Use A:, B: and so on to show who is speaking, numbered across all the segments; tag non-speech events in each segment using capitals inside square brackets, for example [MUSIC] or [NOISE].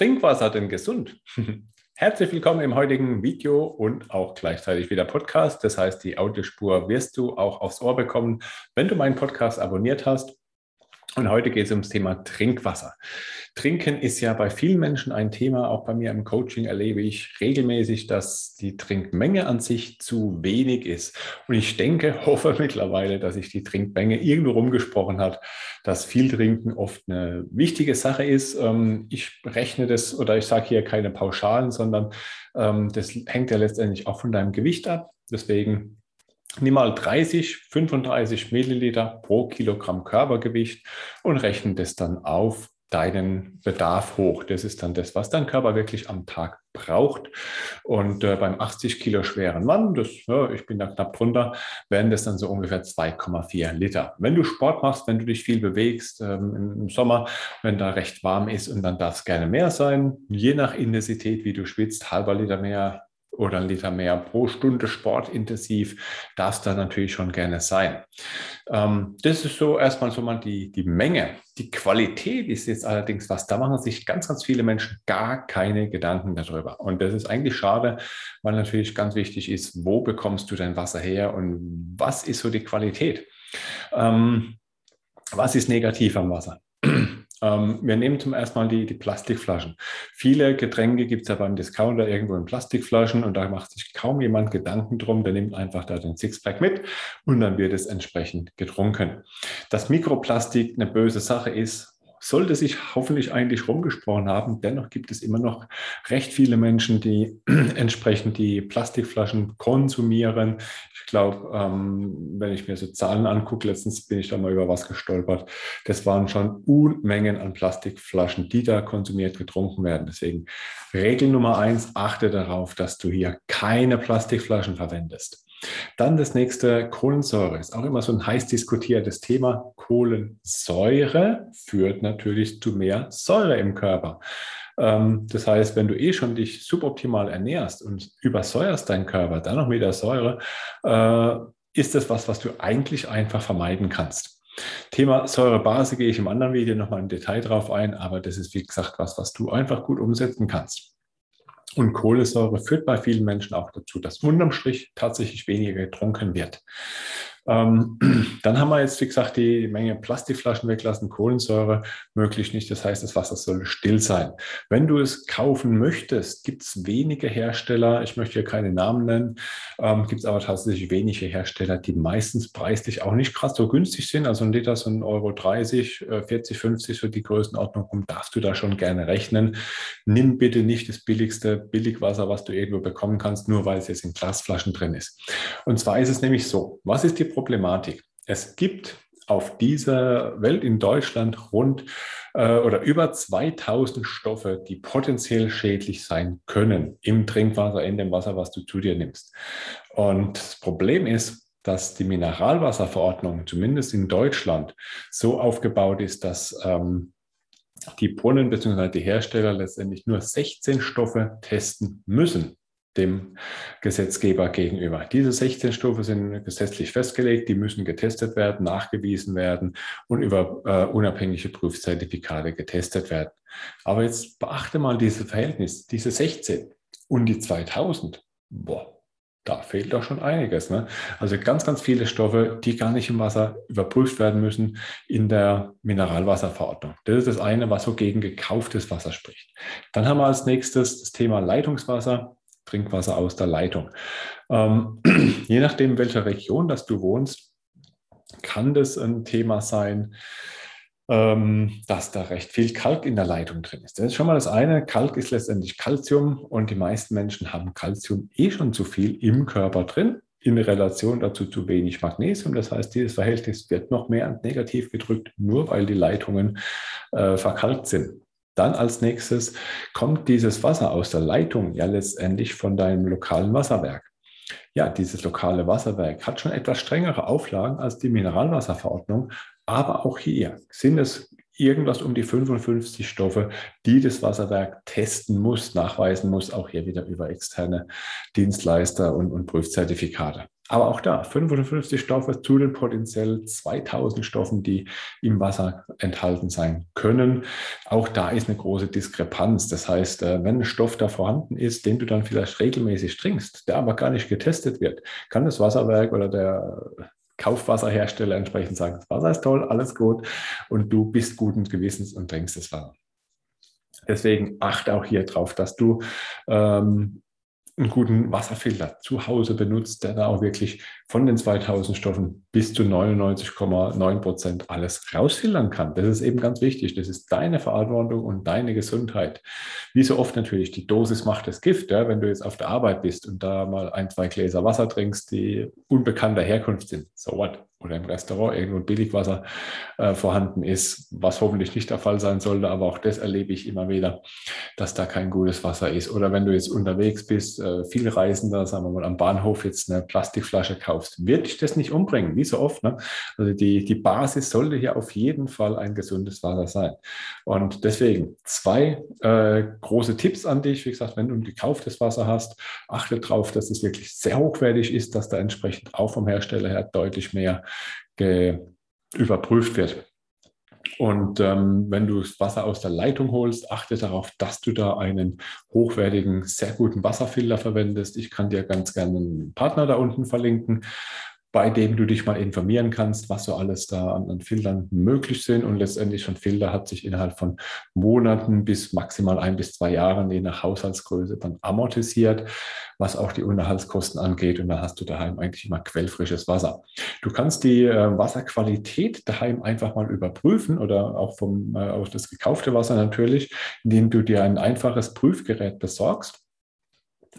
A: Trinkwasser denn gesund? [LAUGHS] Herzlich willkommen im heutigen Video und auch gleichzeitig wieder Podcast. Das heißt, die Audiospur wirst du auch aufs Ohr bekommen, wenn du meinen Podcast abonniert hast. Und heute geht es ums Thema Trinkwasser. Trinken ist ja bei vielen Menschen ein Thema. Auch bei mir im Coaching erlebe ich regelmäßig, dass die Trinkmenge an sich zu wenig ist. Und ich denke, [LAUGHS] hoffe mittlerweile, dass sich die Trinkmenge irgendwo rumgesprochen hat, dass viel Trinken oft eine wichtige Sache ist. Ähm, ich rechne das oder ich sage hier keine Pauschalen, sondern ähm, das hängt ja letztendlich auch von deinem Gewicht ab. Deswegen Nimm mal 30, 35 Milliliter pro Kilogramm Körpergewicht und rechne das dann auf deinen Bedarf hoch. Das ist dann das, was dein Körper wirklich am Tag braucht. Und äh, beim 80 Kilo schweren Mann, das, ja, ich bin da knapp drunter, werden das dann so ungefähr 2,4 Liter. Wenn du Sport machst, wenn du dich viel bewegst ähm, im Sommer, wenn da recht warm ist und dann darf es gerne mehr sein, je nach Intensität, wie du schwitzt, halber Liter mehr, oder ein Liter mehr pro Stunde sportintensiv, darf dann natürlich schon gerne sein. Ähm, das ist so erstmal so mal die, die Menge. Die Qualität ist jetzt allerdings was, da machen sich ganz, ganz viele Menschen gar keine Gedanken darüber. Und das ist eigentlich schade, weil natürlich ganz wichtig ist, wo bekommst du dein Wasser her und was ist so die Qualität? Ähm, was ist negativ am Wasser? Ähm, wir nehmen zum ersten Mal die, die Plastikflaschen. Viele Getränke gibt es ja beim Discounter irgendwo in Plastikflaschen und da macht sich kaum jemand Gedanken drum. Der nimmt einfach da den Sixpack mit und dann wird es entsprechend getrunken. Dass Mikroplastik eine böse Sache ist, sollte sich hoffentlich eigentlich rumgesprochen haben. Dennoch gibt es immer noch recht viele Menschen, die [CLEARS THROAT] entsprechend die Plastikflaschen konsumieren. Ich glaube, ähm, wenn ich mir so Zahlen angucke, letztens bin ich da mal über was gestolpert. Das waren schon Unmengen an Plastikflaschen, die da konsumiert, getrunken werden. Deswegen Regel Nummer eins, achte darauf, dass du hier keine Plastikflaschen verwendest. Dann das nächste, Kohlensäure. Ist auch immer so ein heiß diskutiertes Thema. Kohlensäure führt natürlich zu mehr Säure im Körper. Ähm, das heißt, wenn du eh schon dich suboptimal ernährst und übersäuerst deinen Körper, dann noch mit der Säure, äh, ist das was, was du eigentlich einfach vermeiden kannst. Thema Säurebase gehe ich im anderen Video nochmal im Detail drauf ein, aber das ist wie gesagt was, was du einfach gut umsetzen kannst. Und Kohlensäure führt bei vielen Menschen auch dazu, dass unterm Strich tatsächlich weniger getrunken wird. Ähm, [CLEARS THROAT] dann haben wir jetzt, wie gesagt, die Menge Plastikflaschen weglassen, Kohlensäure möglich nicht. Das heißt, das Wasser soll still sein. Wenn du es kaufen möchtest, gibt es wenige Hersteller, ich möchte hier keine Namen nennen, ähm, gibt es aber tatsächlich wenige Hersteller, die meistens preislich auch nicht krass so günstig sind. Also ein Liter so ein Euro 30, 40, 50 so die Größenordnung rum, darfst du da schon gerne rechnen. Nimm bitte nicht das billigste Billigwasser, was du irgendwo bekommen kannst, nur weil es jetzt in Glasflaschen drin ist. Und zwar ist es nämlich so, was ist die Problematik. Es gibt auf dieser Welt in Deutschland rund äh, oder über 2000 Stoffe, die potenziell schädlich sein können im Trinkwasser, in dem Wasser, was du zu dir nimmst. Und das Problem ist, dass die Mineralwasserverordnung, zumindest in Deutschland, so aufgebaut ist, dass ähm, die Brunnen bzw. die Hersteller letztendlich nur 16 Stoffe testen müssen dem Gesetzgeber gegenüber. Diese 16 Stufen sind gesetzlich festgelegt, die müssen getestet werden, nachgewiesen werden und über äh, unabhängige Prüfzertifikate getestet werden. Aber jetzt beachte mal dieses Verhältnis, diese 16 und die 2000. Boah, da fehlt doch schon einiges. Ne? Also ganz, ganz viele Stoffe, die gar nicht im Wasser überprüft werden müssen in der Mineralwasserverordnung. Das ist das eine, was so gegen gekauftes Wasser spricht. Dann haben wir als nächstes das Thema Leitungswasser. Trinkwasser aus der Leitung. Ähm, [CLEARS THROAT] je nachdem, welcher Region das du wohnst, kann das ein Thema sein, ähm, dass da recht viel Kalk in der Leitung drin ist. Das ist schon mal das eine. Kalk ist letztendlich Kalzium und die meisten Menschen haben Kalzium eh schon zu viel im Körper drin. In Relation dazu zu wenig Magnesium. Das heißt, dieses Verhältnis wird noch mehr negativ gedrückt, nur weil die Leitungen äh, verkalkt sind. Dann als nächstes kommt dieses Wasser aus der Leitung ja letztendlich von deinem lokalen Wasserwerk. Ja, dieses lokale Wasserwerk hat schon etwas strengere Auflagen als die Mineralwasserverordnung, aber auch hier sind es irgendwas um die 55 Stoffe, die das Wasserwerk testen muss, nachweisen muss, auch hier wieder über externe Dienstleister und, und Prüfzertifikate. Aber auch da 550 Stoffe zu den potenziell 2000 Stoffen, die im Wasser enthalten sein können. Auch da ist eine große Diskrepanz. Das heißt, äh, wenn ein Stoff da vorhanden ist, den du dann vielleicht regelmäßig trinkst, der aber gar nicht getestet wird, kann das Wasserwerk oder der Kaufwasserhersteller entsprechend sagen, das Wasser ist toll, alles gut und du bist guten Gewissens und trinkst das Wasser. Deswegen achte auch hier drauf, dass du ähm, einen guten Wasserfilter zu Hause benutzt, der da auch wirklich von den 2000 Stoffen bis zu 99,9 Prozent alles rausfiltern kann. Das ist eben ganz wichtig. Das ist deine Verantwortung und deine Gesundheit. Wie so oft natürlich, die Dosis macht das Gift. Ja? Wenn du jetzt auf der Arbeit bist und da mal ein, zwei Gläser Wasser trinkst, die unbekannter Herkunft sind, so what? Oder im Restaurant irgendwo Billigwasser äh, vorhanden ist, was hoffentlich nicht der Fall sein sollte, aber auch das erlebe ich immer wieder, dass da kein gutes Wasser ist. Oder wenn du jetzt unterwegs bist, äh, viel Reisender, sagen wir mal am Bahnhof jetzt eine Plastikflasche kaufst, wird dich das nicht umbringen, wie so oft. Ne? Also die, die Basis sollte hier auf jeden Fall ein gesundes Wasser sein. Und deswegen zwei äh, große Tipps an dich. Wie gesagt, wenn du ein gekauftes Wasser hast, achte darauf, dass es wirklich sehr hochwertig ist, dass da entsprechend auch vom Hersteller her deutlich mehr überprüft wird. Und ähm, wenn du das Wasser aus der Leitung holst, achte darauf, dass du da einen hochwertigen, sehr guten Wasserfilter verwendest. Ich kann dir ganz gerne einen Partner da unten verlinken bei dem du dich mal informieren kannst, was so alles da an, an Filtern möglich sind. Und letztendlich schon Filter hat sich innerhalb von Monaten bis maximal ein bis zwei Jahren, je nach Haushaltsgröße, dann amortisiert, was auch die Unterhaltskosten angeht. Und da hast du daheim eigentlich immer quellfrisches Wasser. Du kannst die äh, Wasserqualität daheim einfach mal überprüfen oder auch vom, äh, auch das gekaufte Wasser natürlich, indem du dir ein einfaches Prüfgerät besorgst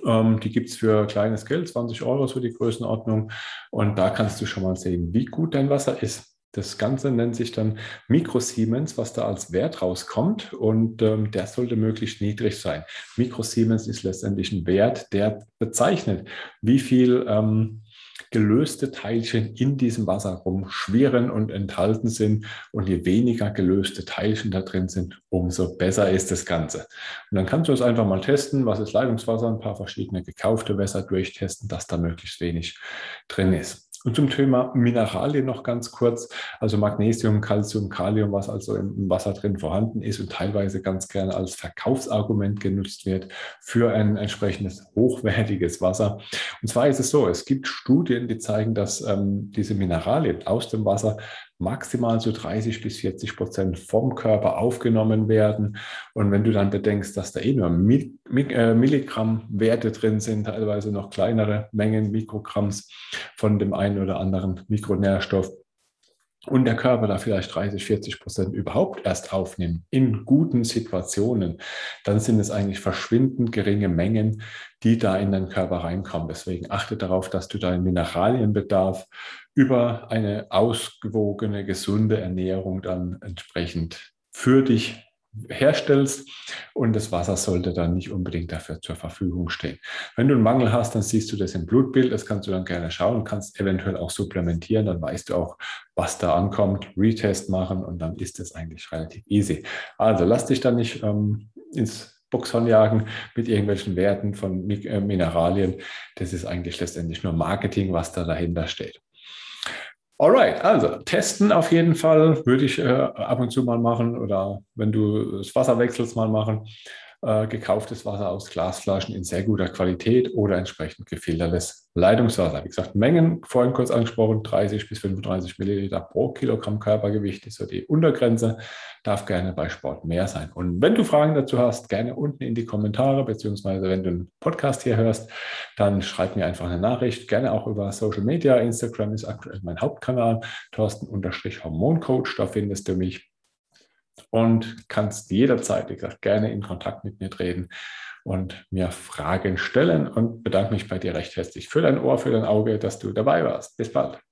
A: ähm, die gibt es für kleines Geld, 20 Euro so die Größenordnung. Und da kannst du schon mal sehen, wie gut dein Wasser ist. Das Ganze nennt sich dann Mikrosiemens, was da als Wert rauskommt und ähm, der sollte möglichst niedrig sein. Mikrosiemens ist letztendlich ein Wert, der bezeichnet, wie viel ähm, gelöste Teilchen in diesem Wasser rumschwirren und enthalten sind. Und je weniger gelöste Teilchen da drin sind, umso besser ist das Ganze. Und dann kannst du es einfach mal testen, was ist Leitungswasser, ein paar verschiedene gekaufte Wässer durchtesten, dass da möglichst wenig drin ist. Und zum Thema Mineralien noch ganz kurz. Also Magnesium, Calcium, Kalium, was also im Wasser drin vorhanden ist und teilweise ganz gerne als Verkaufsargument genutzt wird für ein entsprechendes hochwertiges Wasser. Und zwar ist es so, es gibt Studien, die zeigen, dass ähm, diese Mineralien aus dem Wasser maximal so 30 bis 40 Prozent vom Körper aufgenommen werden. Und wenn du dann bedenkst, dass da eh nur äh, Milligramm-Werte drin sind, teilweise noch kleinere Mengen Mikrogramms von dem einen oder anderen Mikronährstoff, und der Körper da vielleicht 30, 40 Prozent überhaupt erst aufnimmt in guten Situationen, dann sind es eigentlich verschwindend geringe Mengen, die da in den Körper reinkommen. Deswegen achte darauf, dass du deinen Mineralienbedarf über eine ausgewogene, gesunde Ernährung dann entsprechend für dich herstellst und das Wasser sollte dann nicht unbedingt dafür zur Verfügung stehen. Wenn du einen Mangel hast, dann siehst du das im Blutbild, das kannst du dann gerne schauen, kannst eventuell auch supplementieren, dann weißt du auch, was da ankommt, Retest machen und dann ist das eigentlich relativ easy. Also lass dich dann nicht ähm, ins Boxhorn jagen mit irgendwelchen Werten von äh, Mineralien. Das ist eigentlich letztendlich nur Marketing, was da dahinter steht. Alright, also testen auf jeden Fall würde ich äh, ab und zu mal machen oder wenn du das Wasser wechselst, mal machen äh, gekauftes Wasser aus Glasflaschen in sehr guter Qualität oder entsprechend gefiltertes Leitungswasser. Wie gesagt, Mengen vorhin kurz angesprochen, 30 bis 35 Milliliter pro Kilogramm Körpergewicht ist so die Untergrenze, darf gerne bei Sport mehr sein. Und wenn du Fragen dazu hast, gerne unten in die Kommentare, beziehungsweise wenn du einen Podcast hier hörst, dann schreib mir einfach eine Nachricht, gerne auch über Social Media. Instagram ist aktuell mein Hauptkanal, Thorsten-Hormoncoach, da findest du mich und kannst jederzeit, wie gesagt, gerne in Kontakt mit mir treten und mir Fragen stellen und bedanke mich bei dir recht herzlich für dein Ohr, für dein Auge, dass du dabei warst. Bis bald.